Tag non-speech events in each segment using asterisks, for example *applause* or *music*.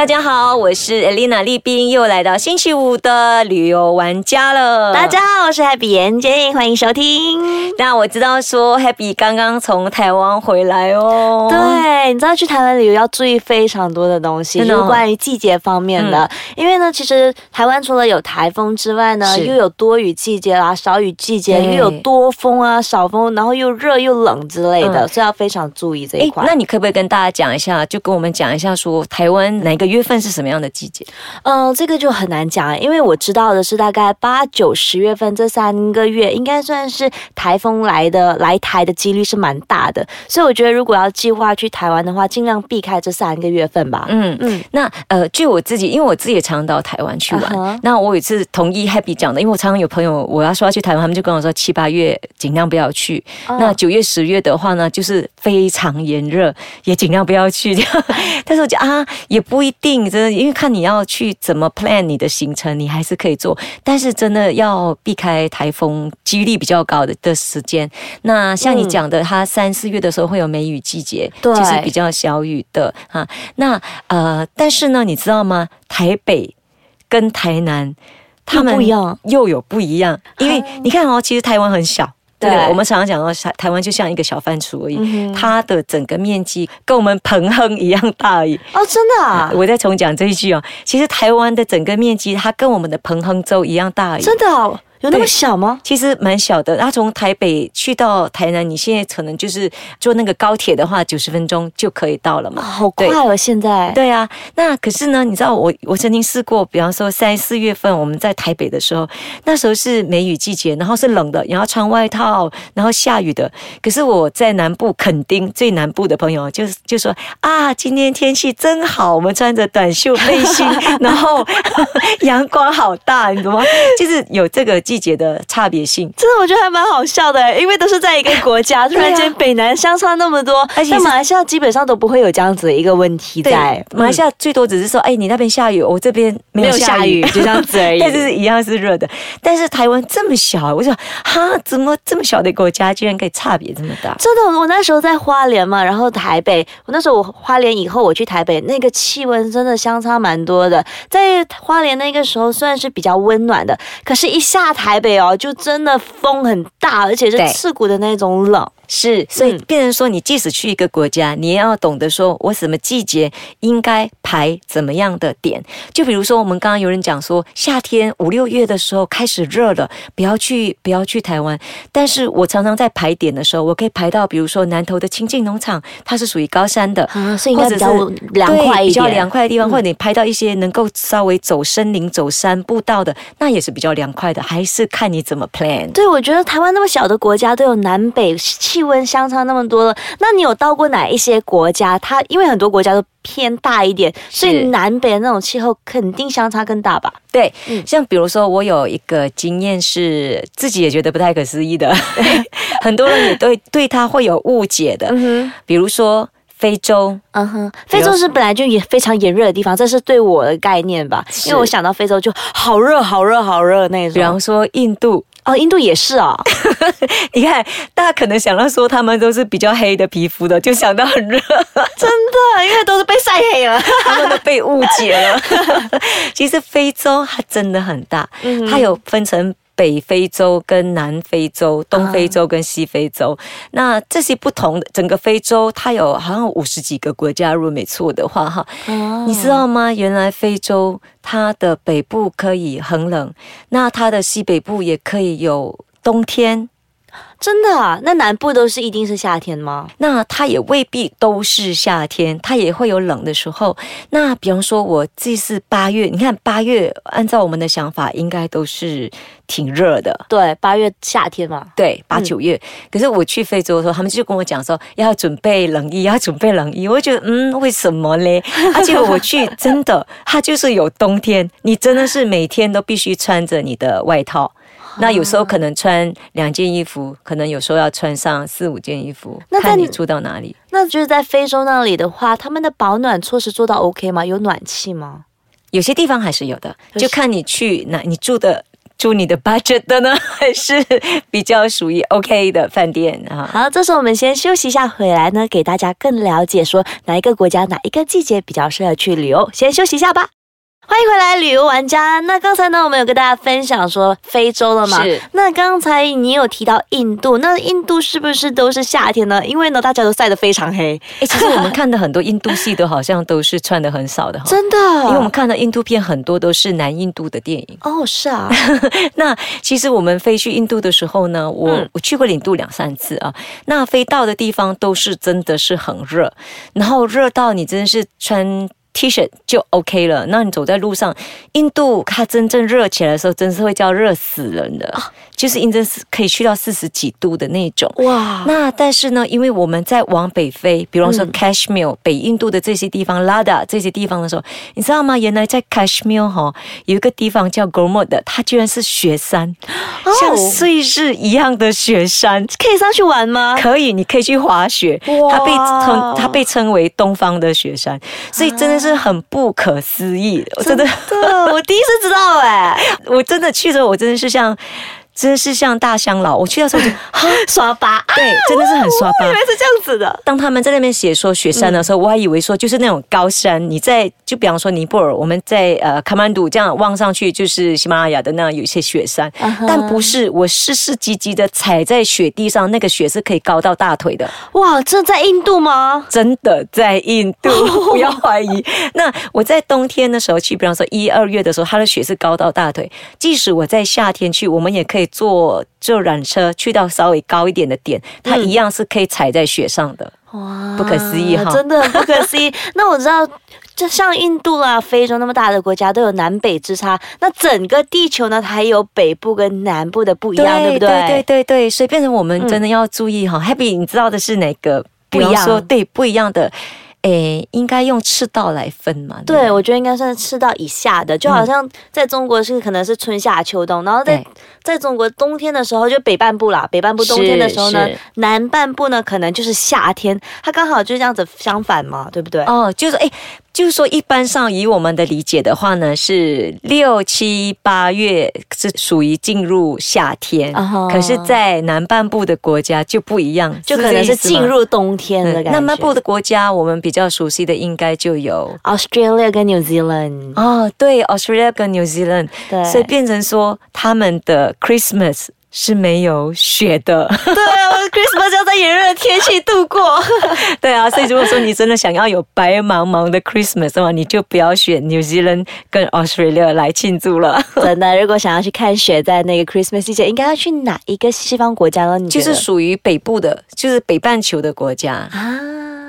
大家好，我是 Elena 丽冰，又来到星期五的旅游玩家了。大家好，我是 Happy 眼睛，欢迎收听。那我知道说 Happy 刚刚从台湾回来哦。对，你知道去台湾旅游要注意非常多的东西，就是关于季节方面的。因为呢，其实台湾除了有台风之外呢，又有多雨季节啦、少雨季节，又有多风啊、少风，然后又热又冷之类的，嗯所以要非常注意这一，块。那你可不可以跟大家讲一下，就跟我们讲一下说台湾哪个月份是什么样的季节？嗯，这个就很难讲，因为我知道的是大概八九十月份这三个月，应该算是台风来的来台的几率是蛮大的，所以我觉得如果要计划去台湾的话，尽量避开这三个月份吧。嗯嗯，那呃，据我自己，因为我自己也常到台湾去玩那我有一次同意 Happy 讲的，因为我常常有朋友我要说要去台湾，他们就跟我说七八月尽量不要去。哦那九月、十月的话呢，就是非常炎热，也尽量不要去。*laughs* 但是我觉得啊，也不一定，真的，因为看你要去怎么 plan 你的行程，你还是可以做，但是真的要避开台风几率比较高的的时间。那像你嗯讲的，它三四月的时候会有梅雨季节，对就是比较小雨的哈。那呃，但是呢，你知道吗？台北跟台南他们不一样又有不一样，因为你看哦，其实台湾很小。对对我们常常讲到台台湾就像一个小番薯而已，嗯它的整个面积跟我们彭亨一样大而已。哦，真的啊，*laughs* 我再重讲这一句哦，其实台湾的整个面积，它跟我们的彭亨州一样大而已。真的啊有那么小吗？其实蛮小的，然后从台北去到台南，你现在可能就是坐那个高铁的话，九十分钟就可以到了嘛。好快哦，现在。对啊，那可是呢，你知道我我曾经试过，比方说三四月份我们在台北的时候，那时候是梅雨季节，然后是冷的，然后穿外套，然后下雨的。可是我在南部垦丁最南部的朋友就就说啊，今天天气真好，我们穿着短袖背心，*laughs* 然后 *laughs* 阳光好大，你懂吗？就是有这个季节的差别性。真的，我觉得还蛮好笑的，因为都是在一个国家，*laughs* 突然间北南相差那么多，而且是在马来西亚基本上都不会有这样子的一个问题在。马来西亚最多只是说，哎，你那边下雨，我这边没有下雨，就这样子而已但是是一样是热的。但是台湾这么小，我就哈，怎么这么小的国家居然可以差别这么大？真的，我那时候在花莲嘛，然后台北，我那时候我花莲以后我去台北，那个气温真的相差蛮多的。在花莲那个时候算是比较温暖的，可是，一下台北哦，就真的风很大，而且是刺骨的那种冷。是，所以嗯变成说，你即使去一个国家，你也要懂得说，我什么季节应该排怎么样的点。就比如说，我们刚刚有人讲说，夏天五六月的时候开始热了，不要去，不要去台湾。但是我常常在排点的时候，我可以排到，比如说南投的清境农场，它是属于高山的。啊，所以应该比较或者是凉快对比较。凉快的地方，嗯或者你拍到一些能够稍微走森林、走山步道的，那也是比较凉快的，还是看你怎么 plan。对，我觉得台湾那么小的国家都有南北气温相差那么多了。那你有到过哪一些国家？它因为很多国家都偏大一点，所以南北的那种气候肯定相差更大吧？对，嗯像比如说，我有一个经验是自己也觉得不太可思议的，*laughs* 很多人也对对它会有误解的。比如说非洲，嗯哼，非洲是本来就也非常炎热的地方，这是对我的概念吧？因为我想到非洲就好热、好热、好热那种比方。说印度，哦，印度也是哦，*laughs* 你看大家可能想到说他们都是比较黑的皮肤的，就想到很热，*laughs* 真的，因为都是被晒黑了。*laughs* 他们都被误解了。其实非洲它真的很大，嗯它有分成。北非洲跟南非洲、东非洲跟西非洲，那这些不同的整个非洲，它有好像五十几个国家，如果没错的话，哈，哦。你知道吗？原来非洲它的北部可以很冷，那它的西北部也可以有冬天，真的啊？那南部都是一定是夏天吗？那它也未必都是夏天，它也会有冷的时候。那比方说，我这是八月，你看八月，按照我们的想法，应该都是挺热的。对，八月夏天嘛。对，八九月。可是我去非洲的时候，他们就跟我讲说要准备冷衣，要准备冷衣。我就觉得，嗯，为什么嘞？*laughs* 而且我去真的，它就是有冬天，你真的是每天都必须穿着你的外套。那有时候可能穿两件衣服，可能有时候要穿上四五件衣服，那你看你住到哪里。那就是在非洲那里的话，他们的保暖措施做到 OK 吗？有暖气吗？有些地方还是有的，就看你去哪，你住的住你的 budget 的呢，还是比较属于 OK 的饭店啊？好，这时候我们先休息一下，回来呢给大家更了解说哪一个国家哪一个季节比较适合去旅游。先休息一下吧。欢迎回来，旅游玩家。那刚才呢，我们有跟大家分享说非洲了嘛？是。那刚才你有提到印度，那印度是不是都是夏天呢？因为呢，大家都晒得非常黑。哎，其实我们看的很多印度戏都好像都是穿的很少的哈。真的。因为我们看的印度片很多都是南印度的电影。哦，是啊。*laughs* 那其实我们飞去印度的时候呢，我我去过印度两三次啊。那飞到的地方都是真的是很热，然后热到你真的是穿。T 恤就 OK 了。那你走在路上，印度它真正热起来的时候，真是会叫热死人的，就是印真是可以去到四十几度的那种。哇！那但是呢，因为我们在往北飞，比方说 Kashmir 北印度的这些地方，拉达这些地方的时候，你知道吗？原来在 Kashmir 哈有一个地方叫 g o r m o d 它居然是雪山，像瑞士一样的雪山，可以上去玩吗？可以，你可以去滑雪。它被称它被称为东方的雪山，所以真的。是很不可思议，真的，*laughs* 我第一次知道哎，我真的去的时候，我真的是像。真的是像大乡老，我去的时候就 *laughs* 刷疤，对，真的是很刷疤。以为是这样子的。当他们在那边写说雪山的时候，我还以为说就是那种高山。你在就比方说尼泊尔，我们在呃卡曼杜这样望上去就是喜马拉雅的那样有一些雪山，但不是。我实实际际的踩在雪地上，那个雪是可以高到大腿的。哇，这在印度吗？真的在印度，*laughs* 不要怀疑。那我在冬天的时候去，比方说一二月的时候，它的雪是高到大腿。即使我在夏天去，我们也可以。坐坐缆车去到稍微高一点的点，它一样是可以踩在雪上的。哇，不可思议哈！真的不可思议。那我知道，就像印度啊、非洲那么大的国家，都有南北之差。那整个地球呢，它有北部跟南部的不一样，对不对？对对对对，所以变成我们真的要注意哈。Happy，你知道的是哪个不一样？对，不一样的。诶，应该用赤道来分嘛？对，我觉得应该算是赤道以下的，就好像在中国是可能是春夏秋冬，然后在在中国冬天的时候就北半部啦，北半部冬天的时候呢，南半部呢可能就是夏天，它刚好就是这样子相反嘛，对不对？哦，就是诶。就是说，一般上以我们的理解的话呢，是六七八月是属于进入夏天，可是，在南半部的国家就不一样，就可能是进入冬天的感觉。南半部的国家，我们比较熟悉的应该就有 Australia 跟 New Zealand。哦，对，Australia 跟 New Zealand，对，所以变成说他们的 Christmas。是没有雪的，对啊，Christmas 要在炎热的天气度过，*laughs* 对啊，所以如果说你真的想要有白茫茫的 Christmas 的话，你就不要选 New Zealand 跟 Australia 来庆祝了。*laughs* 真的，如果想要去看雪，在那个 Christmas 季节，应该要去哪一个西方国家呢？你就是属于北部的，就是北半球的国家啊。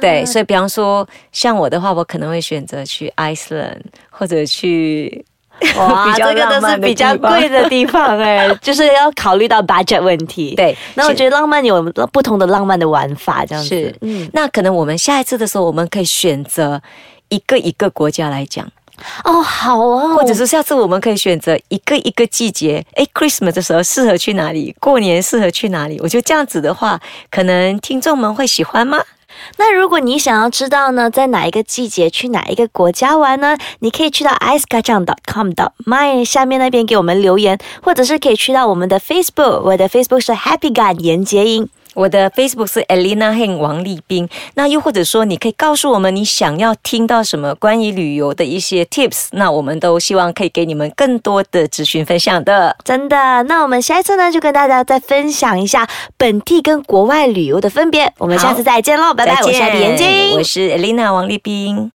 对，所以比方说像我的话，我可能会选择去 Iceland 或者去。*laughs* 哇，这个都是比较贵的地方哎，*laughs* 就是要考虑到 budget 问题。对，那我觉得浪漫有不同的浪漫的玩法，这样子。嗯，那可能我们下一次的时候，我们可以选择一个一个国家来讲。哦，好啊，或者是下次我们可以选择一个一个季节，哎，Christmas 的时候适合去哪里？过年适合去哪里？我觉得这样子的话，可能听众们会喜欢吗？那如果你想要知道呢，在哪一个季节去哪一个国家玩呢？你可以去到 icekacang.com 的 my 下面那边给我们留言，或者是可以去到我们的 Facebook，我的 Facebook 是 Happy 感言结英。我的 Facebook 是 Elena h e n 王立斌。那又或者说，你可以告诉我们你想要听到什么关于旅游的一些 Tips，那我们都希望可以给你们更多的资讯分享的。真的，那我们下一次呢，就跟大家再分享一下本地跟国外旅游的分别。我们下次再见喽，拜拜！我是李延晶，我是 Elena 王立斌。